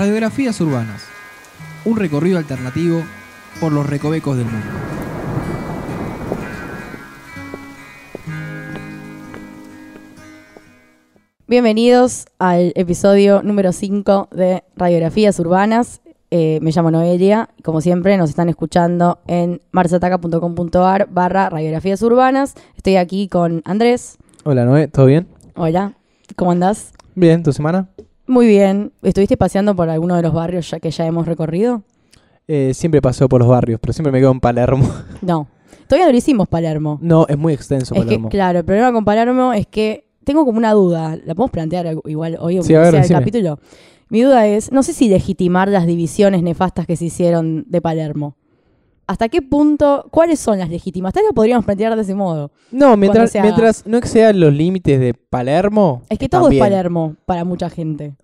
Radiografías urbanas. Un recorrido alternativo por los recovecos del mundo. Bienvenidos al episodio número 5 de Radiografías Urbanas. Eh, me llamo Noelia. y Como siempre, nos están escuchando en marsataca.com.ar barra radiografías urbanas. Estoy aquí con Andrés. Hola Noé, ¿todo bien? Hola, ¿cómo andás? Bien, ¿tu semana? Muy bien. ¿Estuviste paseando por alguno de los barrios ya que ya hemos recorrido? Eh, siempre paseo por los barrios, pero siempre me quedo en Palermo. No. Todavía no lo hicimos, Palermo. No, es muy extenso Es que, Palermo. claro, el problema con Palermo es que tengo como una duda. La podemos plantear igual hoy o Sí, sea el capítulo. Mi duda es, no sé si legitimar las divisiones nefastas que se hicieron de Palermo. ¿Hasta qué punto, cuáles son las legítimas? Tal vez lo podríamos plantear de ese modo. no, mientras, mientras no excedan los límites de Palermo. Es que están todo bien. es Palermo para mucha gente.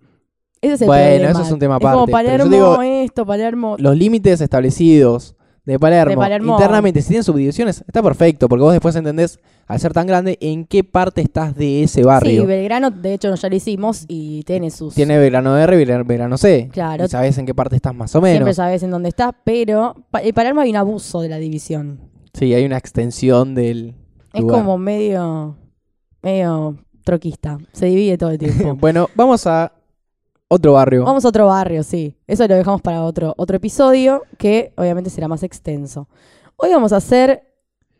Ese es el Bueno, problema. eso es un tema como aparte, yo Palermo digo- esto, Palermo... Los límites establecidos de Palermo, De Palermo. internamente, si tienen subdivisiones, está perfecto, porque vos después entendés, al ser tan grande, en qué parte estás de ese barrio. Sí, Belgrano, de hecho, ya lo hicimos y tiene sus... Tiene verano R y verano C. Claro. Y sabés en qué parte estás más o Siempre menos. sabes en dónde está, pero en Palermo hay un abuso de la división. Sí, hay una extensión del. Es lugar. como medio, medio troquista. Se divide todo el tiempo. Bueno, vamos a otro barrio. Vamos a otro barrio, sí. Eso lo dejamos para otro, otro episodio que obviamente será más extenso. Hoy vamos a hacer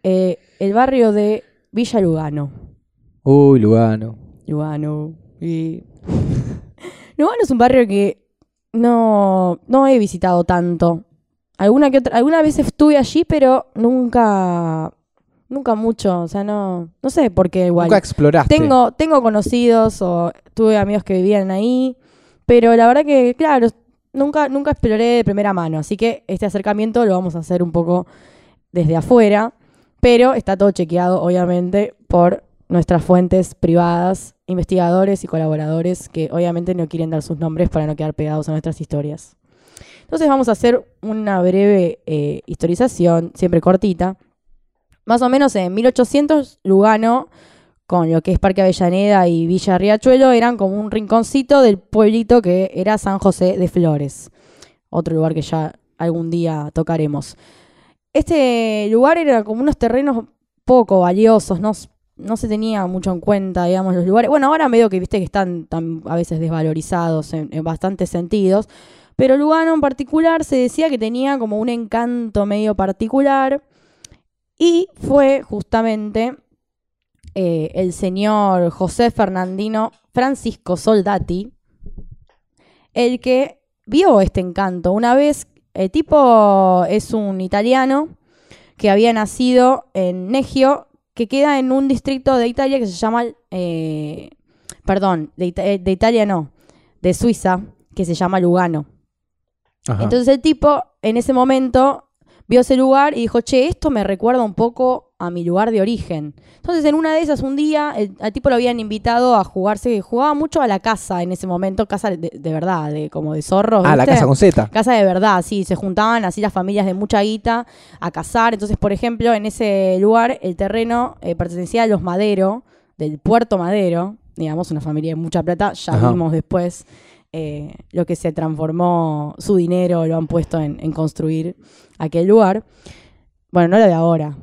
eh, el barrio de Villa Lugano. Uy, Lugano. Lugano. Y... Lugano es un barrio que no, no he visitado tanto. Alguna, que otra, alguna vez estuve allí, pero nunca, nunca mucho. O sea, no, no sé por qué igual. Nunca exploraste. Tengo, tengo conocidos o tuve amigos que vivían ahí, pero la verdad que, claro, nunca, nunca exploré de primera mano. Así que este acercamiento lo vamos a hacer un poco desde afuera, pero está todo chequeado, obviamente, por nuestras fuentes privadas, investigadores y colaboradores que obviamente no quieren dar sus nombres para no quedar pegados a nuestras historias. Entonces vamos a hacer una breve eh, historización, siempre cortita. Más o menos en 1800, Lugano con lo que es Parque Avellaneda y Villa Riachuelo, eran como un rinconcito del pueblito que era San José de Flores. Otro lugar que ya algún día tocaremos. Este lugar era como unos terrenos poco valiosos, no, no se tenía mucho en cuenta, digamos, los lugares. Bueno, ahora medio que viste que están a veces desvalorizados en, en bastantes sentidos. Pero Lugano en particular se decía que tenía como un encanto medio particular. Y fue justamente eh, el señor José Fernandino Francisco Soldati, el que vio este encanto. Una vez, el tipo es un italiano que había nacido en Negio, que queda en un distrito de Italia que se llama, eh, perdón, de, Ita- eh, de Italia no, de Suiza, que se llama Lugano. Ajá. Entonces el tipo en ese momento vio ese lugar y dijo, che, esto me recuerda un poco a mi lugar de origen. Entonces en una de esas un día el, al tipo lo habían invitado a jugarse, jugaba mucho a la casa en ese momento, casa de, de verdad, de como de zorros. ah, la casa con Z. Casa de verdad, sí, se juntaban así las familias de mucha guita a cazar. Entonces, por ejemplo, en ese lugar el terreno eh, pertenecía a los Madero, del Puerto Madero, digamos, una familia de mucha plata. Ya Ajá. vimos después eh, lo que se transformó, su dinero lo han puesto en, en construir aquel lugar. Bueno, no lo de ahora.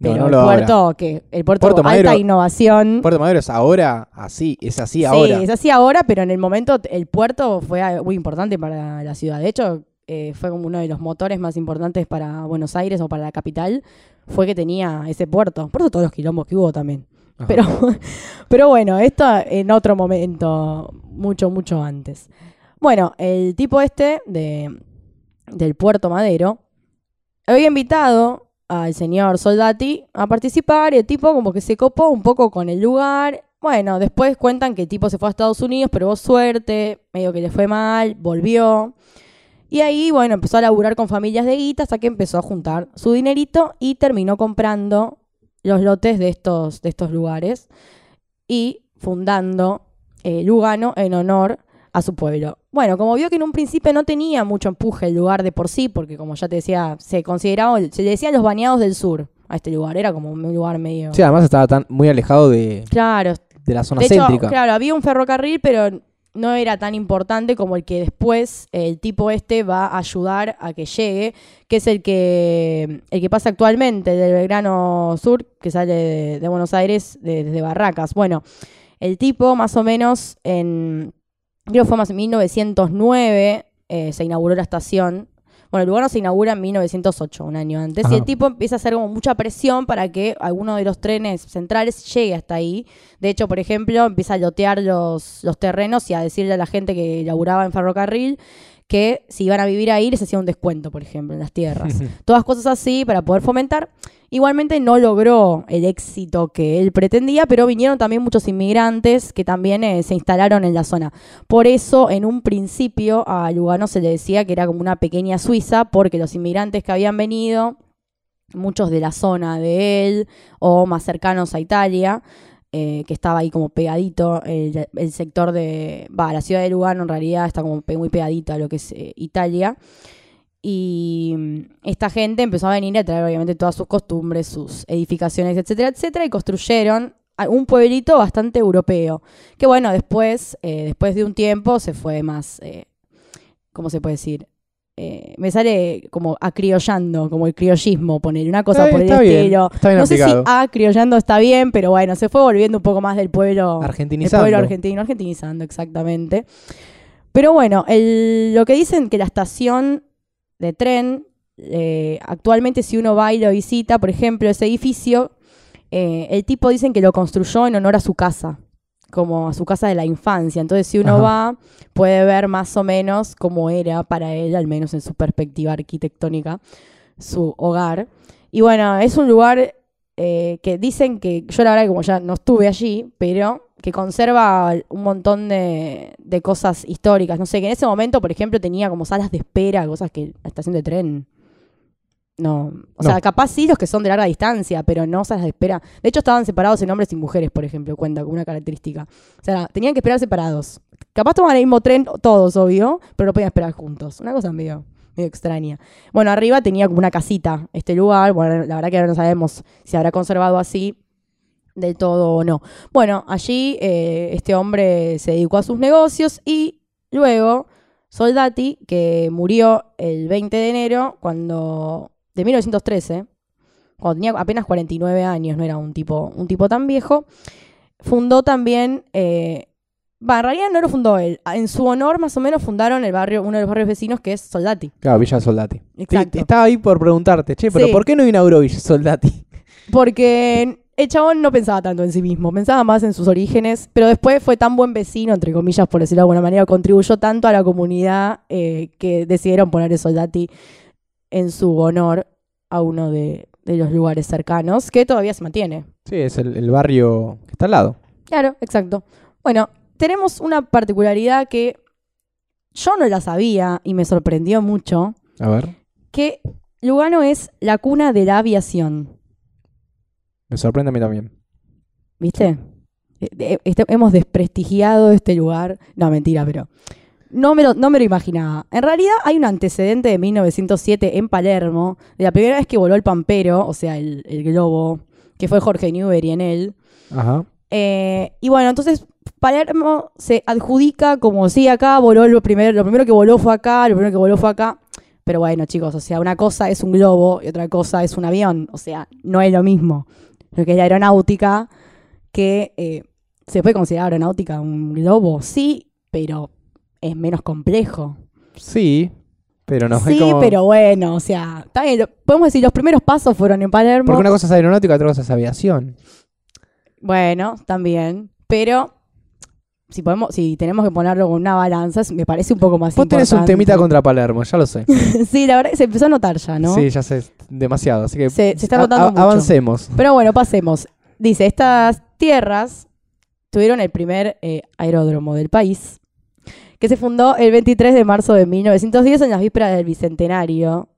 Pero no el lo de ahora. puerto, que el puerto, Puerto alta innovación. Puerto Madero es ahora así, es así Sí, ahora. es así ahora, pero en el momento el puerto fue muy importante para la ciudad. De hecho, eh, fue como uno de los motores más importantes para Buenos Aires o para la capital, fue que tenía ese puerto. Por eso todos los quilombos que hubo también. Ajá. Pero, pero bueno, esto en otro momento, mucho, mucho antes. Bueno, el tipo este de, del Puerto Madero había invitado al señor Soldati a participar y el tipo como que se copó un poco con el lugar. Bueno, después cuentan que el tipo se fue a Estados Unidos, pero suerte, medio que le fue mal, volvió. Y ahí, bueno, empezó a laburar con familias de guita hasta que empezó a juntar su dinerito y terminó comprando los lotes de estos, de estos lugares y fundando eh, Lugano en honor a su pueblo. Bueno, como vio que en un principio no tenía mucho empuje el lugar de por sí, porque como ya te decía, se consideraba, se le decía los bañados del sur a este lugar, era como un lugar medio... Sí, además estaba tan muy alejado de, Claro, de la zona de hecho, céntrica. claro, había un ferrocarril, pero no era tan importante como el que después el tipo este va a ayudar a que llegue, que es el que, el que pasa actualmente, el del Belgrano Sur, que sale de, de Buenos Aires de- desde Barracas. Bueno, el tipo más o menos en, creo que fue más en 1909, eh, se inauguró la estación. Bueno, el lugar no se inaugura en 1908, un año antes, Ajá. y el tipo empieza a hacer como mucha presión para que alguno de los trenes centrales llegue hasta ahí. De hecho, por ejemplo, empieza a lotear los, los terrenos y a decirle a la gente que laburaba en ferrocarril que si iban a vivir ahí les hacía un descuento, por ejemplo, en las tierras. Todas cosas así para poder fomentar. Igualmente no logró el éxito que él pretendía, pero vinieron también muchos inmigrantes que también eh, se instalaron en la zona. Por eso, en un principio, a Lugano se le decía que era como una pequeña Suiza, porque los inmigrantes que habían venido, muchos de la zona de él o más cercanos a Italia, eh, que estaba ahí como pegadito, el, sector de... Va, la ciudad de Lugano en realidad está como muy pegadito a lo que es eh, Italia. Y mm, esta gente empezó a venir a traer obviamente todas sus costumbres, sus edificaciones, etcétera, etcétera, y construyeron un pueblito bastante europeo. Que bueno, después, eh, después de un tiempo se fue más, eh, ¿cómo se puede decir? Eh, me sale como acriollando, como el criollismo, poner una cosa Está por el está bien, estilo. está bien no sé si acriollando está bien, pero bueno, se fue volviendo un poco más del pueblo Argentinizando. pueblo argentino, argentinizando, exactamente. Pero bueno, el- lo que dicen que la estación de tren, eh, actualmente si uno va y lo visita, por ejemplo, ese edificio, eh, el tipo dicen que lo construyó en honor a su casa, como a su casa de la infancia. Entonces si uno Ajá. va, puede ver más o menos cómo era para él, al menos en su perspectiva arquitectónica, su hogar. Y bueno, es un lugar eh, que dicen que, yo la verdad que como ya no estuve allí, pero que conserva un montón de, de cosas históricas. No sé, que en ese momento, por ejemplo, tenía como salas de espera, cosas que la estación de tren. No, o sea, capaz sí los que son de larga distancia, pero no salas de espera. De hecho, estaban separados en hombres y mujeres, por ejemplo, cuenta como una característica. O sea, tenían que esperar separados. Capaz tomaban el mismo tren todos, obvio, pero no podían esperar juntos. Una cosa medio, medio extraña. Bueno, arriba tenía como una casita este lugar. Bueno, la verdad que ahora no sabemos si habrá conservado así del todo o no. Bueno, allí eh, este hombre se dedicó a sus negocios y luego Soldati, que murió el 20 de enero cuando de 1913, cuando tenía apenas 49 años, no era un tipo, un tipo tan viejo, fundó también, eh, en realidad no lo fundó él, en su honor más o menos fundaron el barrio, uno de los barrios vecinos que es Soldati. Claro, Villa Soldati. Exacto. Sí, estaba ahí por preguntarte, che, pero Sí. ¿por qué no inauguró Villa Soldati? Porque el chabón no pensaba tanto en sí mismo, pensaba más en sus orígenes, pero después fue tan buen vecino, entre comillas, por decirlo de alguna manera, contribuyó tanto a la comunidad eh, que decidieron poner el Soldati en su honor a uno de, de los lugares cercanos, que todavía se mantiene. Sí, es el, el barrio que está al lado. Claro, exacto. Bueno, tenemos una particularidad que yo no la sabía y me sorprendió mucho, A ver, que Lugano es la cuna de la aviación. Me sorprende a mí también. ¿Viste? Eh, este- hemos desprestigiado este lugar. No, mentira, pero no me, lo, no me lo imaginaba. En realidad hay un antecedente de 1907 en Palermo, de la primera vez que voló el Pampero, o sea, el, el globo, que fue Jorge Newbery en él. Ajá. Eh, y bueno, entonces Palermo se adjudica como si acá voló lo primero, lo primero que voló fue acá, lo primero que voló fue acá. Pero bueno, chicos, o sea, una cosa es un globo y otra cosa es un avión. O sea, no es lo mismo. Lo que es la aeronáutica, que eh, se puede considerar aeronáutica un globo, sí, pero es menos complejo. Sí, pero no. sí, como- pero bueno, o sea, bien, lo- podemos decir, los primeros pasos fueron en Palermo. Porque una cosa es aeronáutica otra cosa es aviación. Bueno, también. Pero si podemos, si tenemos que ponerlo con una balanza, me parece un poco más Vos tenés un importante. temita contra Palermo, ya lo sé. sí, la verdad se empezó a notar ya, ¿no? Sí, ya sé, demasiado. Así que Se- se está mucho. avancemos. Pero bueno, pasemos. Dice, estas tierras tuvieron el primer eh, aeródromo del país, que se fundó el 23 de marzo de 1910 en las vísperas del Bicentenario.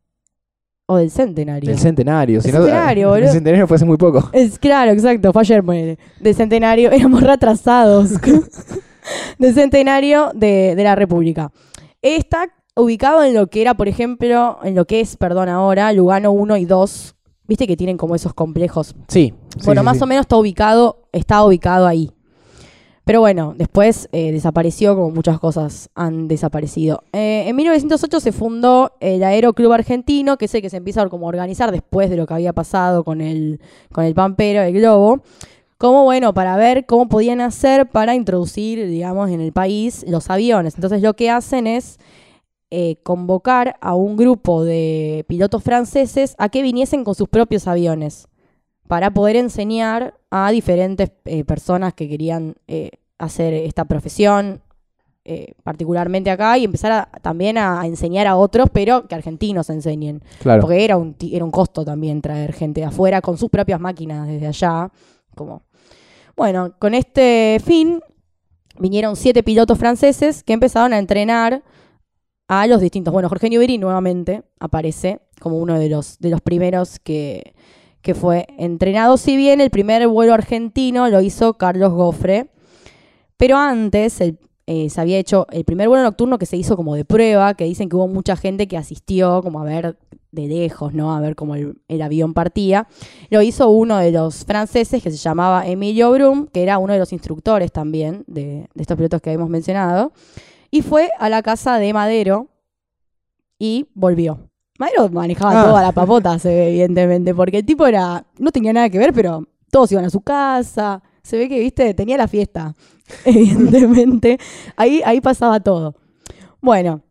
O del Centenario. El centenario. Si El no, centenario, el centenario fue hace muy poco. Es, claro, exacto, fue ayer. Del centenario, éramos retrasados. del centenario de, de la República. Está ubicado en lo que era, por ejemplo, en lo que es, perdón, ahora, Lugano 1 y 2. Viste que tienen como esos complejos. Sí. bueno, sí, más sí. o menos está ubicado, está ubicado ahí. Pero bueno, después eh, desapareció como muchas cosas han desaparecido. Eh, en 1908 se fundó el Aeroclub Argentino, que es el que se empieza a como organizar después de lo que había pasado con el, con el Pampero, el Globo. Como bueno, para ver cómo podían hacer para introducir, digamos, en el país los aviones. Entonces lo que hacen es eh, convocar a un grupo de pilotos franceses a que viniesen con sus propios aviones para poder enseñar a diferentes eh, personas que querían eh, hacer esta profesión, particularmente acá, y empezar a- también a, enseñar a otros, pero que argentinos enseñen. Claro. Porque era un, era un costo también traer gente de afuera con sus propias máquinas desde allá. Como... Bueno, con este fin vinieron siete pilotos franceses que empezaron a entrenar a los distintos. Bueno, Jorge Newbery nuevamente aparece como uno de los, de los primeros que, que fue entrenado. Si bien el primer vuelo argentino lo hizo Carlos Gofre, pero antes el- eh, se había hecho el primer vuelo nocturno que se hizo como de prueba, que dicen que hubo mucha gente que asistió como a ver de lejos, ¿no? A ver cómo el, avión partía. Lo hizo uno de los franceses que se llamaba Emilio Brum, que era uno de los instructores también de, de estos pilotos que habíamos mencionado. Y fue a la casa de Madero y volvió. Madero manejaba Ah. toda la papota, se ve, evidentemente, porque el tipo era. no tenía nada que ver, pero todos iban a su casa. Se ve que, viste, tenía la fiesta. Evidentemente. Ahí, ahí pasaba todo. Bueno,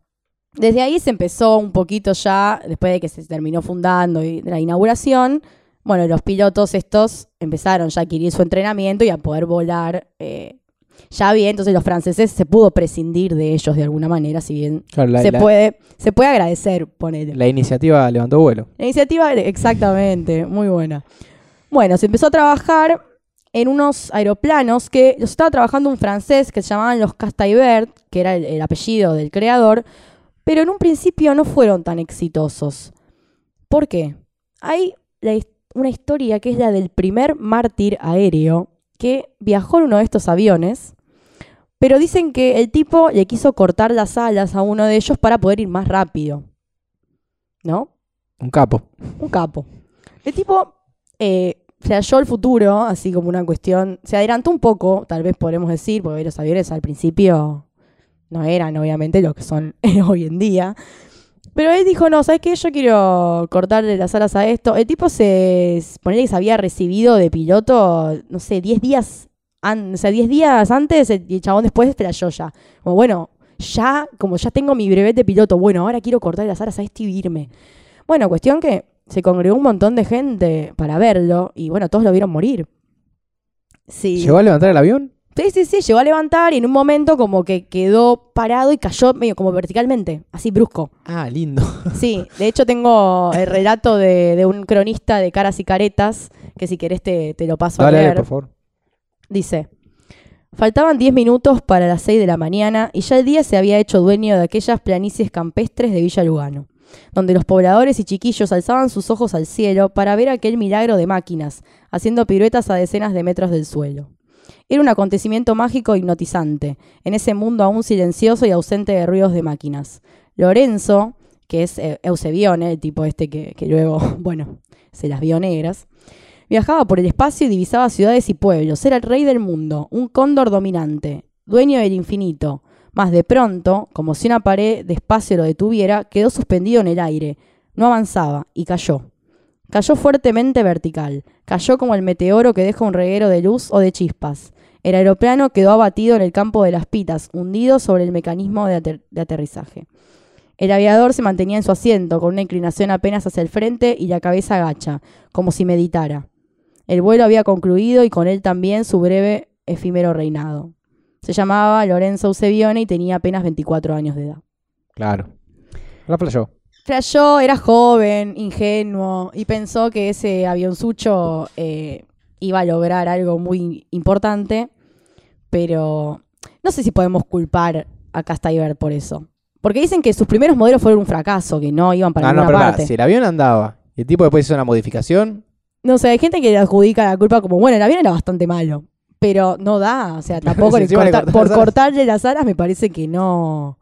desde ahí se empezó un poquito ya, después de que se terminó fundando y la inauguración. Bueno, los pilotos estos empezaron ya a adquirir su entrenamiento y a poder volar. eh, ya bien, entonces los franceses se pudo prescindir de ellos de alguna manera, si bien Claro, la, se, la- puede, se puede agradecer, ponele. la iniciativa levantó vuelo. La iniciativa, exactamente, muy buena. Bueno, se empezó a trabajar en unos aeroplanos que los estaba trabajando un francés que se llamaban los Castaibert, que era el, el apellido del creador, pero en un principio no fueron tan exitosos. ¿Por qué? Hay la una historia que es la del primer mártir aéreo que viajó en uno de estos aviones, pero dicen que el tipo le quiso cortar las alas a uno de ellos para poder ir más rápido. ¿No? Un capo. Un capo. El tipo eh, se halló el futuro, así como una cuestión. Se adelantó un poco, tal vez podremos decir, porque los aviones al principio no eran, obviamente, lo que son hoy en día. Pero él dijo: No, ¿sabes qué? Yo quiero cortarle las alas a esto. El tipo se. Ponele que se había recibido de piloto, no sé, 10 días. an- o sea, 10 días antes y el chabón después estrelló ya. Como bueno, ya, como ya tengo mi brevet de piloto, bueno, ahora quiero cortarle las alas a este y irme. Bueno, cuestión que se congregó un montón de gente para verlo y bueno, todos lo vieron morir. Sí. ¿Llegó a levantar el avión? Sí, sí, sí, llegó a levantar y en un momento como que quedó parado y cayó medio como verticalmente, así brusco. Ah, lindo. Sí, de hecho tengo el relato de, de un cronista de caras y caretas, que si querés te, te lo paso Dale, a dale, leer. por favor. Dice, faltaban 10 minutos para las 6 de la mañana y ya el día se había hecho dueño de aquellas planicies campestres de Villa Lugano, donde los pobladores y chiquillos alzaban sus ojos al cielo para ver aquel milagro de máquinas, haciendo piruetas a decenas de metros del suelo. Era un acontecimiento mágico e hipnotizante, en ese mundo aún silencioso y ausente de ruidos de máquinas. Lorenzo, que es Eusebione, el tipo este que, que luego, bueno, se las vio negras, Viajaba por el espacio y divisaba ciudades y pueblos. Era el rey del mundo, un cóndor dominante, dueño del infinito. Mas de pronto, como si una pared de espacio lo detuviera, quedó suspendido en el aire. No avanzaba y cayó. Cayó fuertemente vertical. Cayó como el meteoro que deja un reguero de luz o de chispas. El aeroplano quedó abatido en el campo de las pitas, hundido sobre el mecanismo de, ater- de aterrizaje. El aviador se mantenía en su asiento, con una inclinación apenas hacia el frente y la cabeza agacha, como si meditara. El vuelo había concluido y con él también su breve, efímero reinado. Se llamaba Lorenzo Eusebione y tenía apenas 24 años de edad. Claro. La playó. Flashó, era joven, ingenuo, y pensó que ese avionzucho eh, iba a lograr algo muy importante, pero no sé si podemos culpar a Castaibert por eso. Porque dicen que sus primeros modelos fueron un fracaso, que no iban para Ah, no, ninguna pero pará, parte. si el avión andaba y el tipo después hizo una modificación, No sé, hay gente que le adjudica la culpa como, bueno, el avión era bastante malo, pero no da, o sea, tampoco le corta- por las cortarle las alas me parece que no,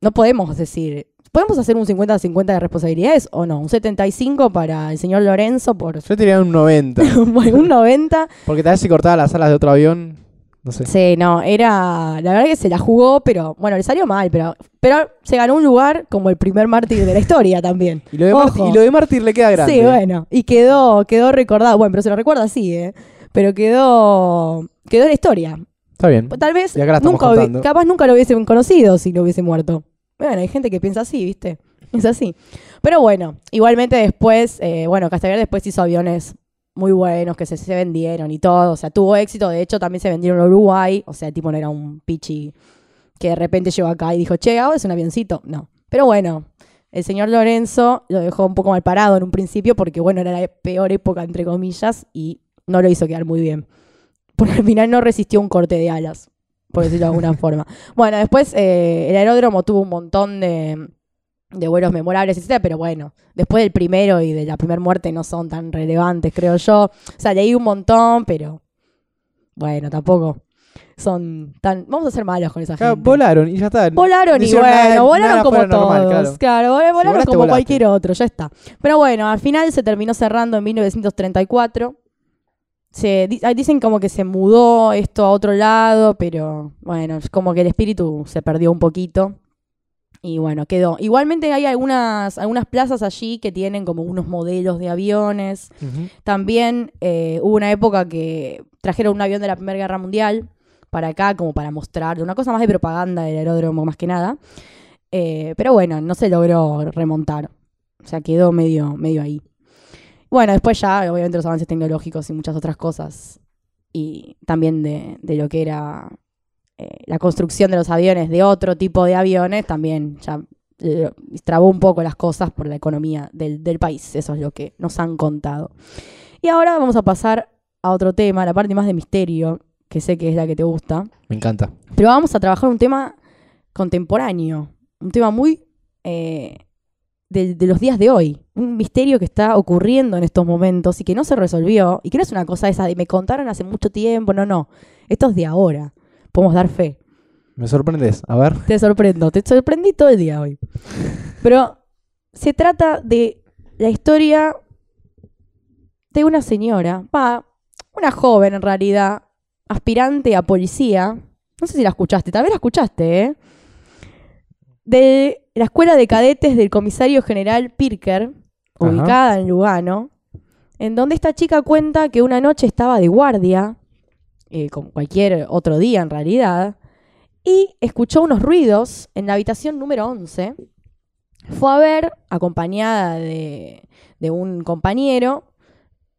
no podemos decir, ¿podemos hacer un 50-50 de responsabilidades o no? Un 75 para el señor Lorenzo por yo tenía un 90. bueno, un 90, Porque tal vez si cortaba las alas de otro avión. No sé. Sí, no, era. La verdad que se la jugó, pero bueno, le salió mal, pero, pero se ganó un lugar como el primer mártir de la historia también. Y lo de, Ojo. Mártir, y lo de Mártir le queda grande. Sí, bueno, y quedó, quedó recordado. Bueno, pero se lo recuerda así, ¿eh? Pero quedó, quedó en la historia. Está bien. Tal vez Y acá la estamos nunca, capaz nunca lo hubiesen conocido si no hubiese muerto. Bueno, hay gente que piensa así, ¿viste? Es así. Pero bueno, igualmente después, eh, bueno, Castañer después hizo aviones muy buenos que se, vendieron y todo. O sea, tuvo éxito. De hecho, también se vendieron a Uruguay. O sea, tipo no era un pichi que de repente llegó acá y dijo, che, ahora es un avioncito. No. Pero bueno, el señor Lorenzo lo dejó un poco mal parado en un principio porque, bueno, era la peor época, entre comillas, y no lo hizo quedar muy bien. Porque al final no resistió un corte de alas, por decirlo de alguna forma. Bueno, después eh, el aeródromo tuvo un montón de, de vuelos memorables, etcétera, pero bueno, después del primero y de la primera muerte no son tan relevantes, creo yo. O sea, leí un montón, pero bueno, tampoco son tan... Vamos a ser malos con esa Acá gente. volaron y ya está. Volaron No y bueno, nada- volaron nada como todos. normal, Claro, vol- volaron volaste, como volaste. cualquier otro, ya está. Pero bueno, al final se terminó cerrando en 1934. Se, di- dicen como que se mudó esto a otro lado, pero bueno, es como que el espíritu se perdió un poquito. Y bueno, quedó. Igualmente hay algunas, algunas plazas allí que tienen como unos modelos de aviones. También eh, hubo una época que trajeron un avión de la Primera Guerra Mundial para acá, como para mostrar, una cosa más de propaganda del aeródromo más que nada. Eh, pero bueno, no se logró remontar. O sea, quedó medio, medio ahí. Bueno, después ya, obviamente, los avances tecnológicos y muchas otras cosas. Y también de, de lo que era eh, la construcción de los aviones, de otro tipo de aviones, también ya eh, trabó un poco las cosas por la economía del, del país. Eso es lo que nos han contado. Y ahora vamos a pasar a otro tema, la parte más de misterio, que sé que es la que te gusta. Me encanta. Pero vamos a trabajar un tema contemporáneo, un tema muy eh, de, de los días de hoy, un misterio que está ocurriendo en estos momentos y que no se resolvió y que no es una cosa esa de me contaron hace mucho tiempo, no, no, esto es de ahora, podemos dar fe. Me sorprendes. A ver. Te sorprendo, te sorprendí todo el día hoy. Pero se trata de la historia de una señora, va, una joven en realidad, aspirante a policía. No sé si la escuchaste, tal vez la escuchaste, ¿eh? De la escuela de cadetes del comisario general Pirker, Ajá. ubicada en Lugano, en donde esta chica cuenta que una noche estaba de guardia, eh, como cualquier otro día en realidad, y escuchó unos ruidos en la habitación número 11. Fue a ver, acompañada de, de un compañero,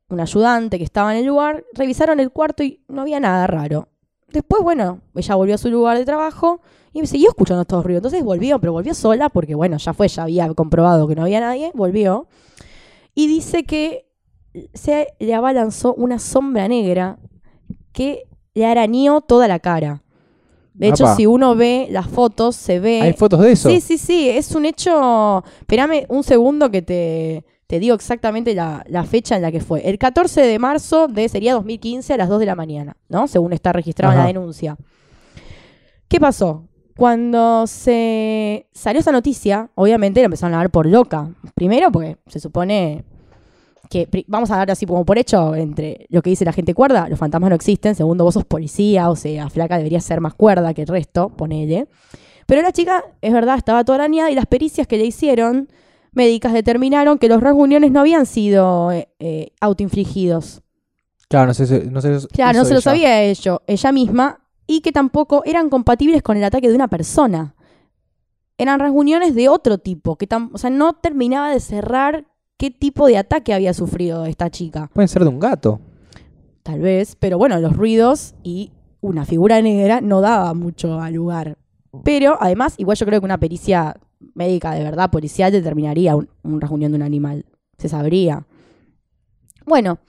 un ayudante que estaba en el lugar, revisaron el cuarto y no había nada raro. Después, bueno, ella volvió a su lugar de trabajo y siguió escuchando estos ruidos. Entonces volvió, pero volvió sola porque, bueno, ya fue, ya había comprobado que no había nadie, volvió. Y dice que se le abalanzó una sombra negra que le arañó toda la cara. De hecho, Apa. si uno ve las fotos, se ve. ¿Hay fotos de eso? Sí, sí, sí, es un hecho. Espérame un segundo que te, te digo exactamente la, la fecha en la que fue. El 14 de marzo de sería 2015 a las 2 de la mañana, ¿no? Según está registrado en la denuncia. ¿Qué pasó? Cuando se salió esa noticia, obviamente la empezaron a dar por loca. Primero porque se supone que, vamos a dar así como por hecho, entre lo que dice la gente cuerda, los fantasmas no existen. Segundo, vos sos policía, o sea, flaca debería ser más cuerda que el resto, ponele. Pero la chica, es verdad, estaba toda arañada y las pericias que le hicieron médicas determinaron que los rasguñones no habían sido eh, eh, autoinfligidos. Claro, no si- no sé. Claro, no se lo sabía ella, ella misma, y que tampoco eran compatibles con el ataque de una persona. Eran rasguñones de otro tipo, que o sea, no terminaba de cerrar qué tipo de ataque había sufrido esta chica. Pueden ser de un gato. Tal vez, pero bueno, los ruidos y una figura negra no daba mucho al lugar. Pero además, igual yo creo que una pericia médica de verdad, policial, determinaría un, un rasguñón de un animal. Se sabría. Bueno,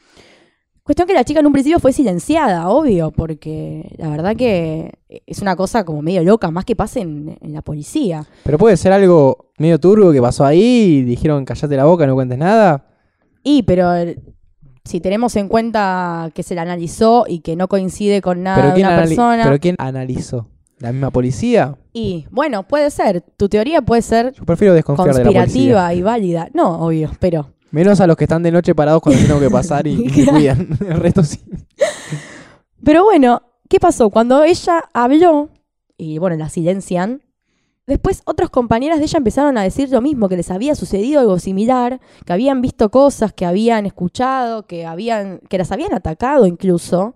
cuestión que la chica en un principio fue silenciada, obvio, porque la verdad que es una cosa como medio loca, más que pase en, en la policía. Pero puede ser algo medio turbio que pasó ahí y dijeron callate la boca, no cuentes nada. Y, pero si tenemos en cuenta que se la analizó y que no coincide con nada Pero de ¿quién, una persona. ¿Pero quién analizó? ¿La misma policía? Y bueno, puede ser. Tu teoría puede ser Yo prefiero desconfiar de la conspirativa y válida. No, obvio, pero. Menos a los que están de noche parados cuando tengo que pasar y, y me cuidan. El resto sí. Pero bueno, ¿qué pasó? Cuando ella habló, y bueno, la silencian, después otras compañeras de ella empezaron a decir lo mismo, que les había sucedido algo similar, que habían visto cosas, que habían escuchado, que, habían, que las habían atacado incluso.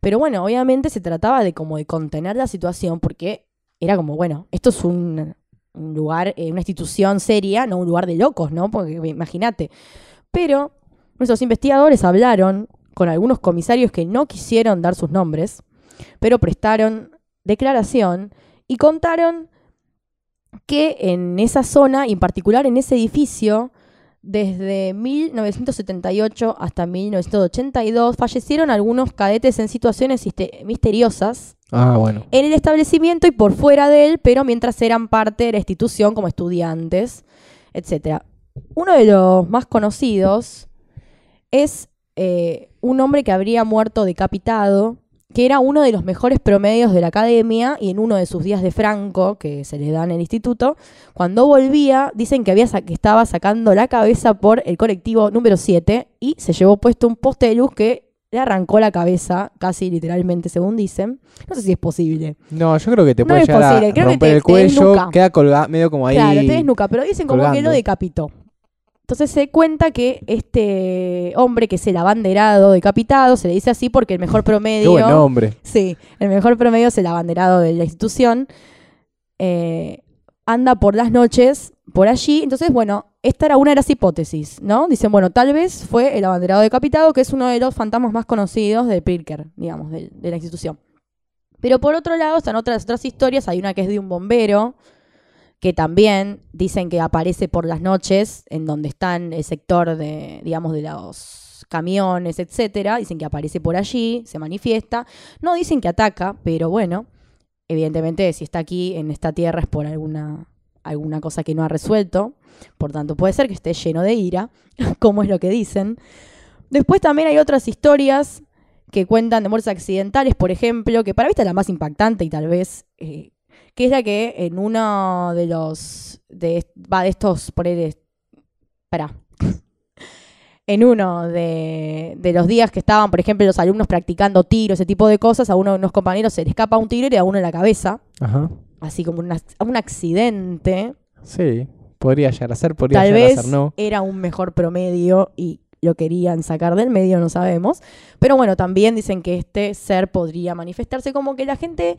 Pero bueno, obviamente se trataba de como de contener la situación porque era como, bueno, esto es un, lugar, eh, una institución seria, no un lugar de locos, ¿no? Porque imagínate. Pero nuestros investigadores hablaron con algunos comisarios que no quisieron dar sus nombres, pero prestaron declaración y contaron que en esa zona, y en particular en ese edificio, desde 1978 hasta 1982 fallecieron algunos cadetes en situaciones misteriosas Ah, bueno. en el establecimiento y por fuera de él, pero mientras eran parte de la institución como estudiantes, etc. Uno de los más conocidos es eh, un hombre que habría muerto decapitado, que era uno de los mejores promedios de la academia y en uno de sus días de Franco, que se le da en el instituto, cuando volvía, dicen que, había que estaba sacando la cabeza por el colectivo número 7 y se llevó puesto un poste de luz que le arrancó la cabeza, casi literalmente, según dicen. No sé si es posible. No, yo creo que te No puede llegar posible, a creo que romper te- el cuello, queda colgado, medio como ahí. Claro, te desnuca, pero dicen como que lo decapitó. Entonces se cuenta que este hombre, que es el abanderado decapitado, se le dice así porque el mejor Qué promedio. buen nombre. Sí, el mejor promedio es el abanderado de la institución. eh, anda por las noches por allí. Entonces, bueno, esta era una de las hipótesis, ¿no? Dicen, bueno, tal vez fue el abanderado decapitado, que es uno de los fantasmas más conocidos de Pirker, digamos, de, de la institución. Pero por otro lado, están otras, otras historias. Hay una que es de un bombero, que también dicen que aparece por las noches, en donde están el sector de, digamos, de los camiones, etcétera. Dicen que aparece por allí, se manifiesta. No dicen que ataca, pero bueno, evidentemente si está aquí en esta tierra es por alguna, alguna cosa que no ha resuelto. Por tanto, puede ser que esté lleno de ira, como es lo que dicen. Después también hay otras historias que cuentan de muertes accidentales, por ejemplo, que para mí esta es la más impactante y tal vez, eh, que es la que en uno de los, de, va, de estos, poner, para, en uno de, de los días que estaban, por ejemplo, los alumnos practicando tiro, ese tipo de cosas, a uno de unos compañeros se le escapa un tiro y le da uno en la cabeza, Ajá. así como una- un accidente. Sí, podría llegar a ser, podría Tal llegar vez a ser no. era un mejor promedio y lo querían sacar del medio, no sabemos. Pero bueno, también dicen que este ser podría manifestarse como que la gente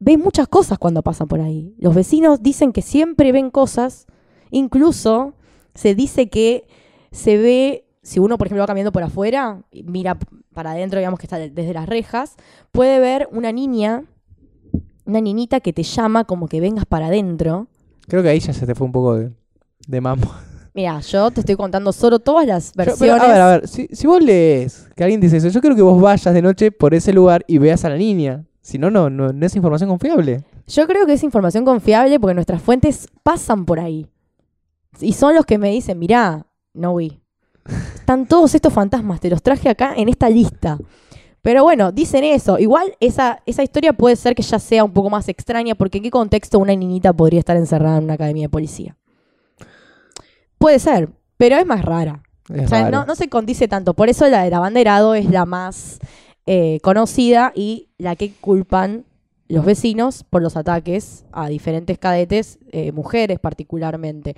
ve muchas cosas cuando pasa por ahí. Los vecinos dicen que siempre ven cosas, incluso se dice que se ve, si uno por ejemplo va caminando por afuera, mira para adentro, digamos que está de- desde las rejas, puede ver una niña, una niñita que te llama como que vengas para adentro. Creo que ahí ya se te fue un poco de, de mambo. Mira, yo te estoy contando solo todas las Yo- pero, versiones. a ver, a ver, si, si vos lees que alguien dice eso, yo creo que vos vayas de noche por ese lugar y veas a la niña. Si no, no, no, no es información confiable. Yo creo que es información confiable porque nuestras fuentes pasan por ahí. Y son los que me dicen, mirá, no vi. Están todos estos fantasmas, te los traje acá en esta lista. Pero bueno, dicen eso. Igual esa, esa historia puede ser que ya sea un poco más extraña porque en qué contexto una niñita podría estar encerrada en una academia de policía. Puede ser, pero es más rara. Es O sea, no, no se condice tanto. Por eso la del abanderado es la más eh, conocida y la que culpan los vecinos por los ataques a diferentes cadetes, eh, mujeres particularmente.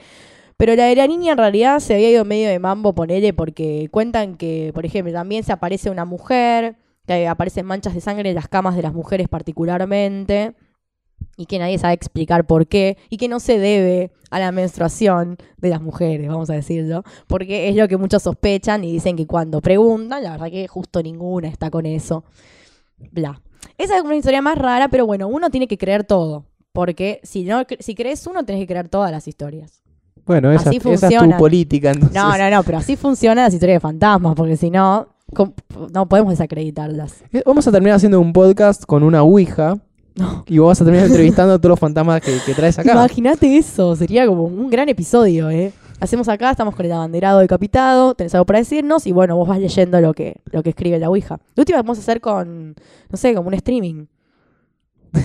Pero la de la niña en realidad se había ido medio de mambo, ponele, porque cuentan que, por ejemplo, también se aparece una mujer, que aparecen manchas de sangre en las camas de las mujeres particularmente, y que nadie sabe explicar por qué, y que no se debe a la menstruación de las mujeres, vamos a decirlo, porque es lo que muchos sospechan y dicen que cuando preguntan, la verdad que justo ninguna está con eso. Bla. Esa es una historia más rara, pero bueno, uno tiene que creer todo, porque si no si crees uno, tenés que creer todas las historias. Bueno, esa, así esa es tu política. Entonces. No, no, no, pero así funcionan las historias de fantasmas, porque si no, no podemos desacreditarlas. Eh, Vamos a terminar haciendo un podcast con una ouija No. y vos vas a terminar entrevistando a todos los fantasmas que, que traes acá. Imagínate eso, sería como un gran episodio, ¿eh? Hacemos acá, estamos con el abanderado decapitado, tenés algo para decirnos y bueno, vos vas leyendo lo que, lo que escribe la Ouija. La última vamos a hacer con, no sé, como un streaming.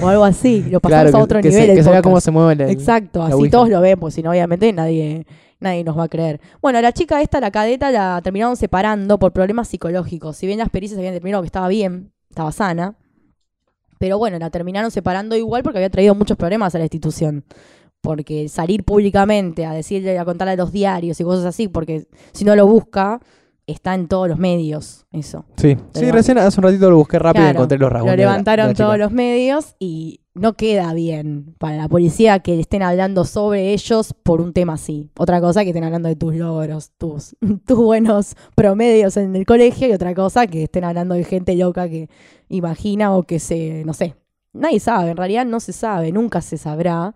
O algo así, lo pasamos Claro, a otro que, nivel. que se vea cómo se mueve Exacto, la así Ouija. todos lo ven, pues si no, obviamente nadie, nadie nos va a creer. Bueno, la chica esta, la cadeta, la terminaron separando por problemas psicológicos. Si bien las pericias habían determinado que estaba bien, estaba sana, Pero bueno, la terminaron separando igual porque había traído muchos problemas a la institución. Porque salir públicamente a decirle, a contarle a los diarios y cosas así, porque si no lo busca, está en todos los medios, eso. Sí, sí, recién hace un ratito lo busqué rápido y encontré los rasgos. Lo levantaron todos los medios y no queda bien para la policía que estén hablando sobre ellos por un tema así. Otra cosa que estén hablando de tus logros, tus, buenos promedios en el colegio y otra cosa que estén hablando de gente loca que imagina o que se, no sé, nadie sabe, en realidad no se sabe, nunca se sabrá,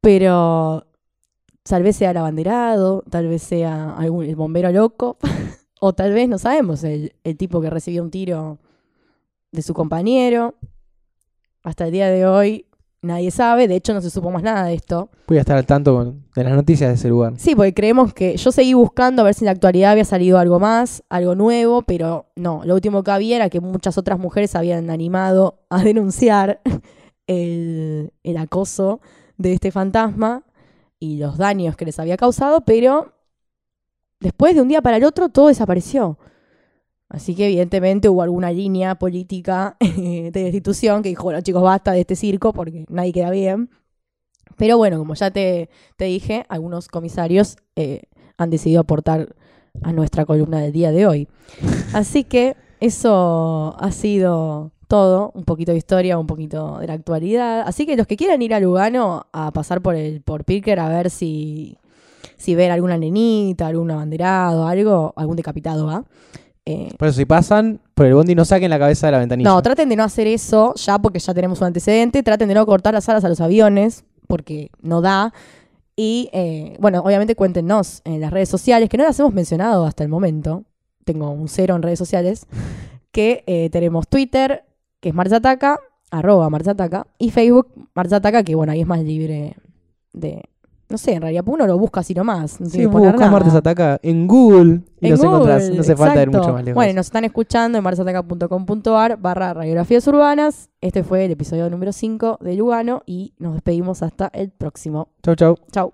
pero tal vez sea el abanderado, tal vez sea algún, el bombero loco, o tal vez, no sabemos, el tipo que recibió un tiro de su compañero. Hasta el día de hoy nadie sabe, de hecho no se supo más nada de esto. Voy a estar al tanto de las noticias de ese lugar. Sí, porque creemos que yo seguí buscando a ver si en la actualidad había salido algo más, algo nuevo, pero no, lo último que había era que muchas otras mujeres habían animado a denunciar el, el acoso de este fantasma y los daños que les había causado, pero después de un día para el otro todo desapareció. Así que evidentemente hubo alguna línea política eh, de la institución que dijo, bueno chicos, basta de este circo porque nadie queda bien. Pero bueno, como ya te, te dije, algunos comisarios eh, han decidido aportar a nuestra columna del día de hoy. Así que eso ha sido todo, un poquito de historia, un poquito de la actualidad. Así que los que quieran ir a Lugano a pasar por el por Pirker a ver si, si ven alguna nenita, algún abanderado, algo, algún decapitado, ¿va? Por eso, si pasan por el bondi, no saquen la cabeza de la ventanilla. no, traten de no hacer eso ya porque ya tenemos un antecedente. Traten de no cortar las alas a los aviones porque no da. Y eh, bueno, obviamente cuéntenos en las redes sociales, que no las hemos mencionado hasta el momento. Tengo un cero en redes sociales. Que eh, tenemos Twitter, que es Marzataca, arroba Marzataca, y Facebook Marzataca, que bueno, ahí es más libre de. No sé, en realidad uno lo busca así nomás. No Sí, nada. Martes Ataca en Google y En encontrás. Google, No hace falta ir mucho más lejos. Bueno, nos están escuchando en marzataca.com.ar barra radiografías urbanas. Este fue el episodio número 5 de Lugano y nos despedimos hasta el próximo. Chau, chau. Chau.